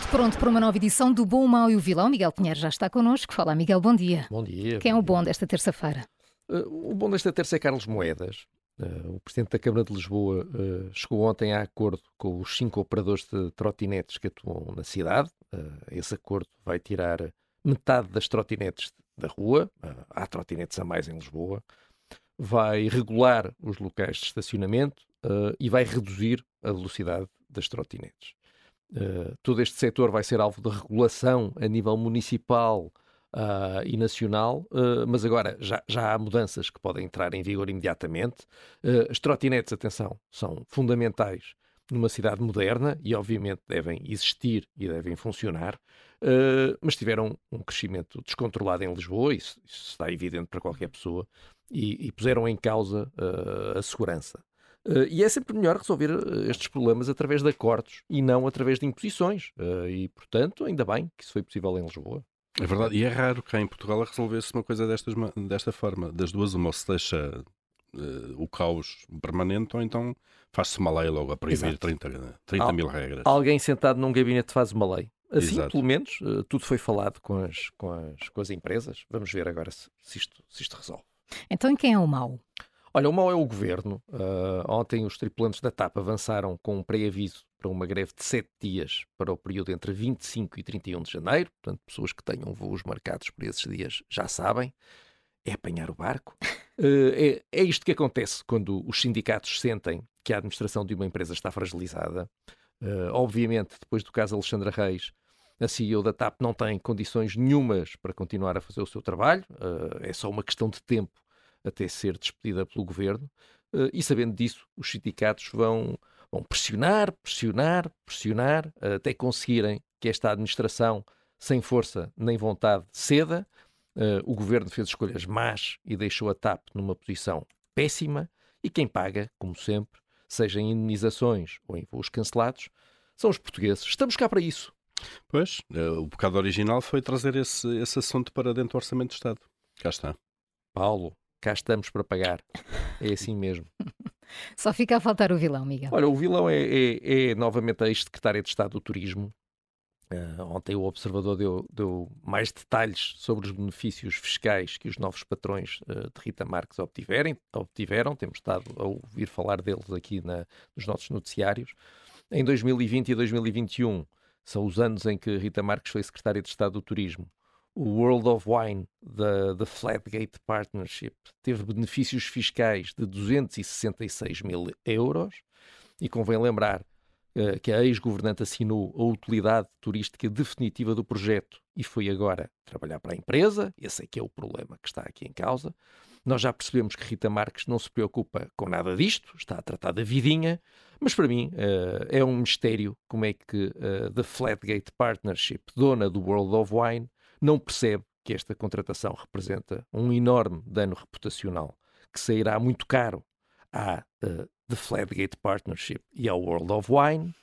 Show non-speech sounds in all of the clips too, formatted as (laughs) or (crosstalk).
Tudo pronto para uma nova edição do Bom, o Mau e o Vilão. Miguel Pinheiro já está connosco. Fala, Miguel, bom dia. Bom dia. Quem é o bom desta terça-feira? Uh, o bom desta terça é Carlos Moedas. Uh, o Presidente da Câmara de Lisboa uh, chegou ontem a acordo com os cinco operadores de trotinetes que atuam na cidade. esse acordo vai tirar metade das trotinetes da rua. há trotinetes a mais em Lisboa. Vai regular os locais de estacionamento e vai reduzir a velocidade das trotinetes. Uh, todo este setor vai ser alvo de regulação a nível municipal uh, e nacional, uh, mas agora já, já, há mudanças que podem entrar em vigor imediatamente. as trotinetes, atenção, são fundamentais numa cidade moderna e, obviamente, devem existir e devem funcionar, mas tiveram um crescimento descontrolado em Lisboa, isso, isso está evidente para qualquer pessoa, e, e puseram em causa a segurança. Uh, e é sempre melhor resolver uh, estes problemas através de acordos e não através de imposições. Uh, e, portanto, ainda bem que isso foi possível em Lisboa. É verdade, e é raro cá em Portugal resolver-se uma coisa destas, desta forma. Das duas, uma se deixa o caos permanente, ou então faz-se uma lei logo a proibir 30, 30 Al mil regras. Alguém sentado num gabinete faz uma lei. Assim, Exato. pelo menos, tudo foi falado com as, com as, com as empresas. Vamos ver agora se, se, isto, se isto resolve. Então, e quem é o mau? Olha, o mau é o governo. Uh, ontem os tripulantes da TAP avançaram com um pré-aviso para uma greve de sete dias para o período entre 25 e 31 de janeiro. Portanto, pessoas que tenham voos marcados por esses dias já sabem. É apanhar o barco. Uh, (laughs) é, é isto que acontece quando os sindicatos sentem que a administração de uma empresa está fragilizada. Uh, obviamente, depois do caso Alexandra Reis, a CEO da TAP não tem condições nenhumas para continuar a fazer o seu trabalho. Uh, é só uma questão de tempo até ser despedida pelo governo, eh, e sabendo disso, os sindicatos vão, vão pressionar, pressionar, pressionar, até conseguirem que esta administração, sem força nem vontade, ceda. Eh, o governo fez escolhas más e deixou a TAP numa posição péssima, e quem paga, como sempre, seja em indenizações ou em voos cancelados, são os portugueses. Estamos cá para isso. Pois, eh, o pecado original foi trazer esse, esse assunto para dentro do Orçamento do Estado. Cá está. Paulo, cá estamos para pagar. É assim mesmo. (laughs) Só fica a faltar o vilão, Miguel. Olha, o vilão é, é, é novamente a ex-secretária de Estado do Turismo. Uh, ontem o Observador deu, deu, mais detalhes sobre os benefícios fiscais que os novos patrões uh, de Rita Marques obtiverem, obtiveram. Temos estado a ouvir falar deles aqui na, nos nossos noticiários. Em 2020 e 2021 são os anos em que Rita Marques foi secretária de Estado do Turismo o World of Wine da, da Flatgate Partnership teve benefícios fiscais de 266 mil euros e convém lembrar uh, que a ex-governante assinou a utilidade turística definitiva do projeto e foi agora trabalhar para a empresa. Esse é que é o problema que está aqui em causa. Nós já percebemos que Rita Marques não se preocupa com nada disto, está a tratar da vidinha, mas para mim uh, é um mistério como é que uh, The Flatgate Partnership, dona do World of Wine, não percebe que esta contratação representa um enorme dano reputacional que sairá muito caro à uh, The Flatgate Partnership e ao World of Wine.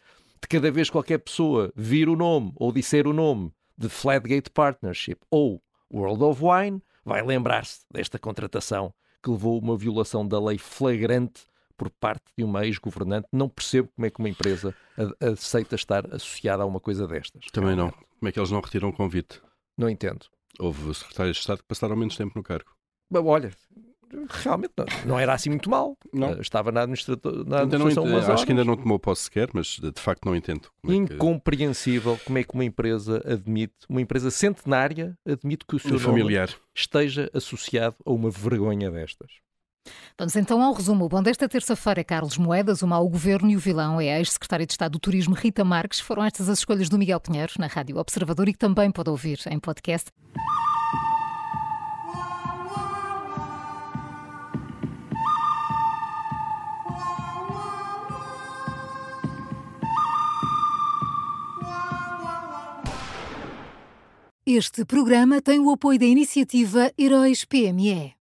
De cada vez qualquer pessoa vir o nome ou disser o nome de Flatgate Partnership ou World of Wine, vai lembrar-se desta contratação que levou a uma violação da lei flagrante por parte de uma ex-governante. Não percebo como é que uma empresa aceita estar associada a uma coisa destas. Também não. Como é que eles não retiram o convite? Não entendo. Houve secretários de Estado que passaram menos tempo no cargo. Mas, olha, realmente não, não, era assim muito mal. Não. Uh, estava na, administração na administração não, Acho que ainda não tomou posse sequer, mas de facto não entendo. Como Incompreensível é que... como é que uma empresa admite, uma empresa centenária admite que o seu familiar esteja associado a uma vergonha destas. Vamos então ao resumo. Bom, desta terça-feira, Carlos Moedas, o mau governo e o vilão é a ex-secretária de Estado do Turismo Rita Marques. Foram estas as escolhas do Miguel Pinheiro na Rádio Observador e que também pode ouvir em podcast. Este programa tem o apoio da iniciativa Heróis PME.